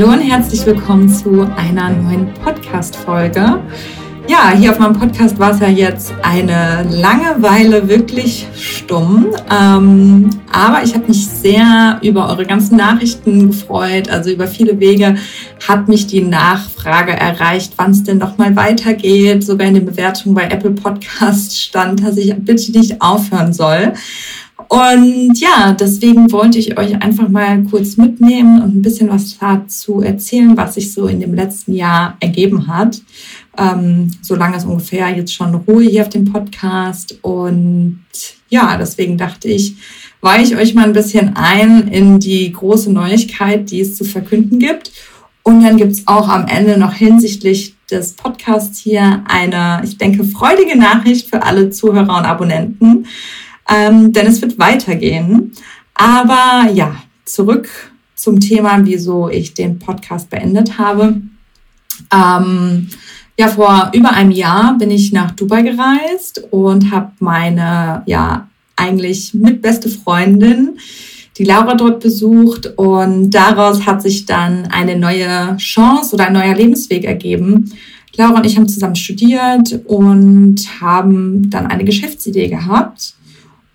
Hallo und herzlich willkommen zu einer neuen Podcast-Folge. Ja, hier auf meinem Podcast war es ja jetzt eine lange Weile wirklich stumm. Ähm, aber ich habe mich sehr über eure ganzen Nachrichten gefreut. Also über viele Wege hat mich die Nachfrage erreicht, wann es denn noch mal weitergeht. Sogar in den Bewertungen bei Apple Podcasts stand, dass ich bitte nicht aufhören soll. Und ja, deswegen wollte ich euch einfach mal kurz mitnehmen und ein bisschen was dazu erzählen, was sich so in dem letzten Jahr ergeben hat. Ähm, so lange ist ungefähr jetzt schon Ruhe hier auf dem Podcast. Und ja, deswegen dachte ich, weiche ich euch mal ein bisschen ein in die große Neuigkeit, die es zu verkünden gibt. Und dann gibt's auch am Ende noch hinsichtlich des Podcasts hier eine, ich denke, freudige Nachricht für alle Zuhörer und Abonnenten ähm, denn es wird weitergehen. Aber ja, zurück zum Thema, wieso ich den Podcast beendet habe. Ähm, ja, vor über einem Jahr bin ich nach Dubai gereist und habe meine, ja, eigentlich mitbeste Freundin, die Laura dort besucht und daraus hat sich dann eine neue Chance oder ein neuer Lebensweg ergeben. Laura und ich haben zusammen studiert und haben dann eine Geschäftsidee gehabt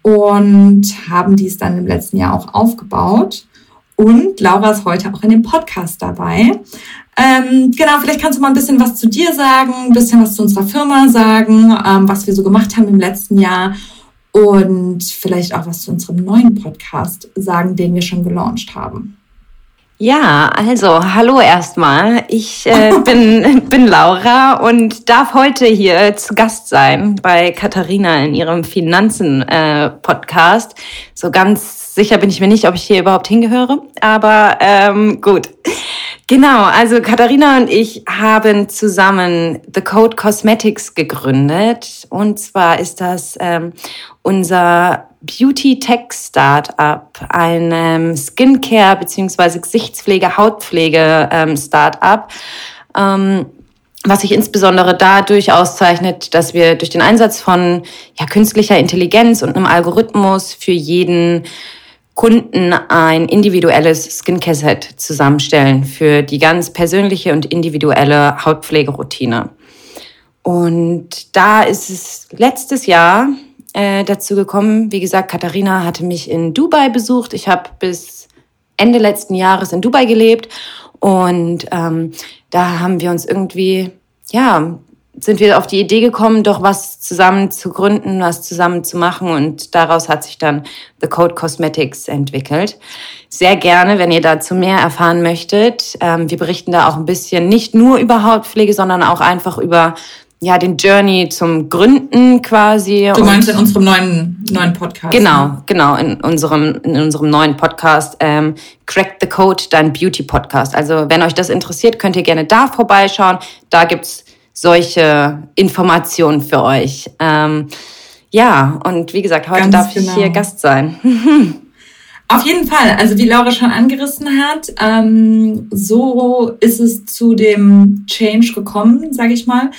und haben dies dann im letzten Jahr auch aufgebaut. Und Laura ist heute auch in dem Podcast dabei. Ähm, genau, vielleicht kannst du mal ein bisschen was zu dir sagen, ein bisschen was zu unserer Firma sagen, ähm, was wir so gemacht haben im letzten Jahr und vielleicht auch was zu unserem neuen Podcast sagen, den wir schon gelauncht haben. Ja, also hallo erstmal. Ich äh, bin, bin Laura und darf heute hier zu Gast sein bei Katharina in ihrem Finanzen-Podcast. Äh, so ganz sicher bin ich mir nicht, ob ich hier überhaupt hingehöre, aber ähm, gut. Genau, also Katharina und ich haben zusammen The Code Cosmetics gegründet. Und zwar ist das ähm, unser Beauty Tech Startup, ein Skincare beziehungsweise Gesichtspflege, Hautpflege ähm, Startup. Ähm, was sich insbesondere dadurch auszeichnet, dass wir durch den Einsatz von ja, künstlicher Intelligenz und einem Algorithmus für jeden Kunden ein individuelles Skincare-Set zusammenstellen für die ganz persönliche und individuelle Hautpflegeroutine. Und da ist es letztes Jahr äh, dazu gekommen. Wie gesagt, Katharina hatte mich in Dubai besucht. Ich habe bis Ende letzten Jahres in Dubai gelebt und ähm, da haben wir uns irgendwie, ja, sind wir auf die Idee gekommen, doch was zusammen zu gründen, was zusammen zu machen und daraus hat sich dann The Code Cosmetics entwickelt. Sehr gerne, wenn ihr dazu mehr erfahren möchtet. Ähm, wir berichten da auch ein bisschen nicht nur über Hautpflege, sondern auch einfach über ja, den Journey zum Gründen quasi. Du meinst in unserem neuen, neuen Podcast? Genau, ne? genau, in unserem, in unserem neuen Podcast, ähm, Crack the Code, dein Beauty Podcast. Also, wenn euch das interessiert, könnt ihr gerne da vorbeischauen. Da gibt's solche Informationen für euch. Ähm, ja, und wie gesagt, heute Ganz darf genau. ich hier Gast sein. Auf jeden Fall, also wie Laura schon angerissen hat, ähm, so ist es zu dem Change gekommen, sage ich mal.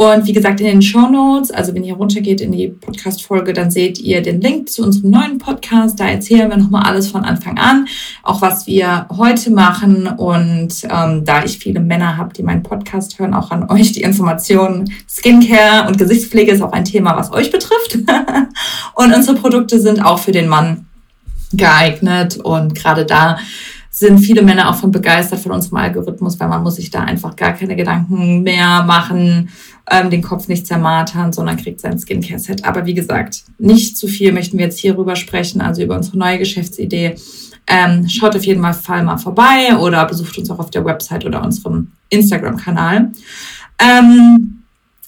Und wie gesagt, in den Show Notes, also wenn ihr runtergeht in die Podcast-Folge, dann seht ihr den Link zu unserem neuen Podcast. Da erzählen wir nochmal alles von Anfang an, auch was wir heute machen. Und ähm, da ich viele Männer habe, die meinen Podcast hören, auch an euch die Informationen. Skincare und Gesichtspflege ist auch ein Thema, was euch betrifft. und unsere Produkte sind auch für den Mann geeignet. Und gerade da sind viele Männer auch von begeistert von unserem Algorithmus, weil man muss sich da einfach gar keine Gedanken mehr machen ähm, den Kopf nicht zermartern, sondern kriegt sein Skincare-Set. Aber wie gesagt, nicht zu viel möchten wir jetzt hier rüber sprechen, also über unsere neue Geschäftsidee. Ähm, schaut auf jeden Fall mal vorbei oder besucht uns auch auf der Website oder unserem Instagram-Kanal. Ähm,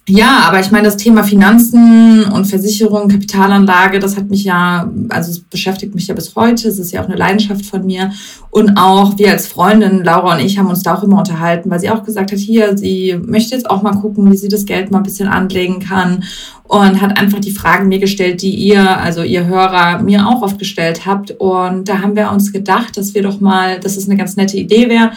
ja, aber ich meine, das Thema Finanzen und Versicherung, Kapitalanlage, das hat mich ja, also es beschäftigt mich ja bis heute. Es ist ja auch eine Leidenschaft von mir. Und auch wir als Freundin, Laura und ich, haben uns da auch immer unterhalten, weil sie auch gesagt hat, hier, sie möchte jetzt auch mal gucken, wie sie das Geld mal ein bisschen anlegen kann und hat einfach die Fragen mir gestellt, die ihr, also ihr Hörer, mir auch oft gestellt habt. Und da haben wir uns gedacht, dass wir doch mal, dass es eine ganz nette Idee wäre,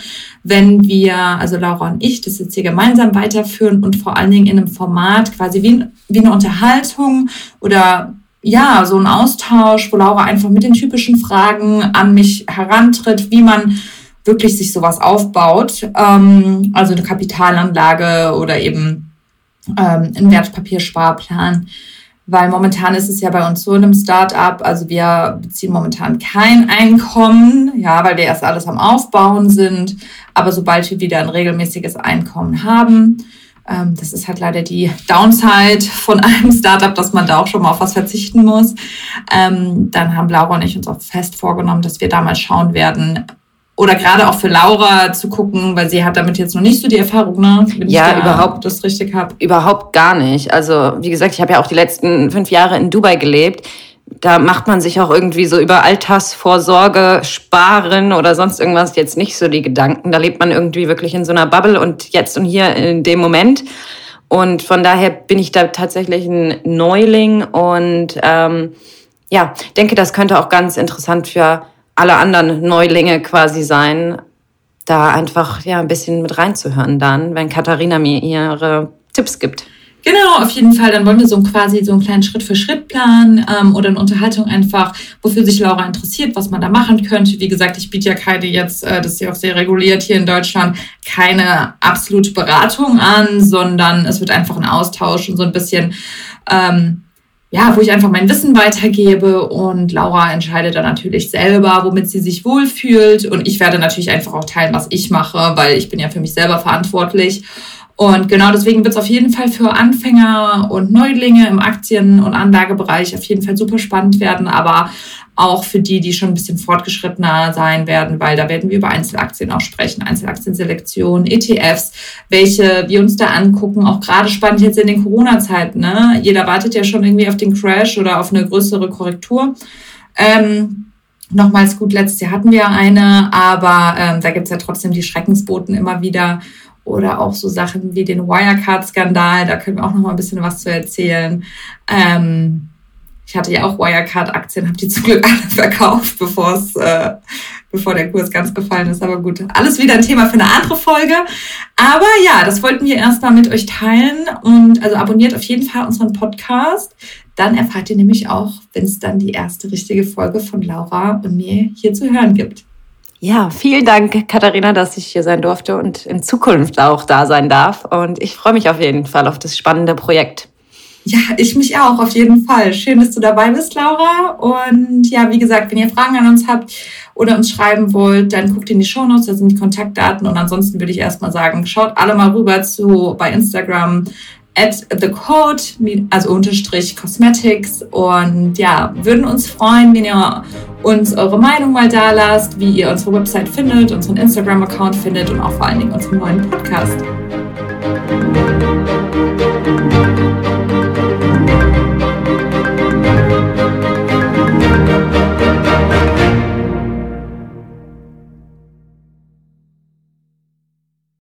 wenn wir, also Laura und ich, das jetzt hier gemeinsam weiterführen und vor allen Dingen in einem Format quasi wie, wie eine Unterhaltung oder ja, so ein Austausch, wo Laura einfach mit den typischen Fragen an mich herantritt, wie man wirklich sich sowas aufbaut, ähm, also eine Kapitalanlage oder eben ähm, ein Wertpapiersparplan. Weil momentan ist es ja bei uns so in einem Startup, also wir beziehen momentan kein Einkommen, ja, weil wir erst alles am Aufbauen sind. Aber sobald wir wieder ein regelmäßiges Einkommen haben, ähm, das ist halt leider die Downside von einem Startup, dass man da auch schon mal auf was verzichten muss. Ähm, dann haben Laura und ich uns auch fest vorgenommen, dass wir da mal schauen werden, oder gerade auch für Laura zu gucken, weil sie hat damit jetzt noch nicht so die Erfahrung, ne? Wenn ja, ich überhaupt das richtig habe. Überhaupt gar nicht. Also wie gesagt, ich habe ja auch die letzten fünf Jahre in Dubai gelebt. Da macht man sich auch irgendwie so über Altersvorsorge, Sparen oder sonst irgendwas jetzt nicht so die Gedanken. Da lebt man irgendwie wirklich in so einer Bubble und jetzt und hier in dem Moment. Und von daher bin ich da tatsächlich ein Neuling und ähm, ja, denke, das könnte auch ganz interessant für alle anderen Neulinge quasi sein, da einfach ja ein bisschen mit reinzuhören dann, wenn Katharina mir ihre Tipps gibt. Genau, auf jeden Fall. Dann wollen wir so quasi so einen kleinen Schritt-für-Schritt-Plan ähm, oder eine Unterhaltung einfach, wofür sich Laura interessiert, was man da machen könnte. Wie gesagt, ich biete ja keine jetzt, äh, das ist ja auch sehr reguliert hier in Deutschland, keine absolute Beratung an, sondern es wird einfach ein Austausch und so ein bisschen ähm, ja, wo ich einfach mein Wissen weitergebe und Laura entscheidet dann natürlich selber, womit sie sich wohlfühlt und ich werde natürlich einfach auch teilen, was ich mache, weil ich bin ja für mich selber verantwortlich. Und genau deswegen wird es auf jeden Fall für Anfänger und Neulinge im Aktien- und Anlagebereich auf jeden Fall super spannend werden, aber auch für die, die schon ein bisschen fortgeschrittener sein werden, weil da werden wir über Einzelaktien auch sprechen, Einzelaktienselektion, ETFs, welche wir uns da angucken, auch gerade spannend jetzt in den Corona-Zeiten. Ne? Jeder wartet ja schon irgendwie auf den Crash oder auf eine größere Korrektur. Ähm, nochmals gut, letztes Jahr hatten wir eine, aber ähm, da gibt's ja trotzdem die Schreckensboten immer wieder oder auch so Sachen wie den Wirecard-Skandal, da können wir auch noch mal ein bisschen was zu erzählen. Ähm, ich hatte ja auch Wirecard-Aktien, habe die zum Glück alle verkauft, bevor es, äh, bevor der Kurs ganz gefallen ist. Aber gut, alles wieder ein Thema für eine andere Folge. Aber ja, das wollten wir erstmal mit euch teilen und also abonniert auf jeden Fall unseren Podcast. Dann erfahrt ihr nämlich auch, wenn es dann die erste richtige Folge von Laura und mir hier zu hören gibt. Ja, vielen Dank, Katharina, dass ich hier sein durfte und in Zukunft auch da sein darf. Und ich freue mich auf jeden Fall auf das spannende Projekt. Ja, ich mich auch, auf jeden Fall. Schön, dass du dabei bist, Laura. Und ja, wie gesagt, wenn ihr Fragen an uns habt oder uns schreiben wollt, dann guckt in die Shownotes, da sind die Kontaktdaten. Und ansonsten würde ich erstmal sagen, schaut alle mal rüber zu bei Instagram at the code, also unterstrich Cosmetics. Und ja, würden uns freuen, wenn ihr uns eure Meinung mal da lasst, wie ihr unsere Website findet, unseren Instagram-Account findet und auch vor allen Dingen unseren neuen Podcast.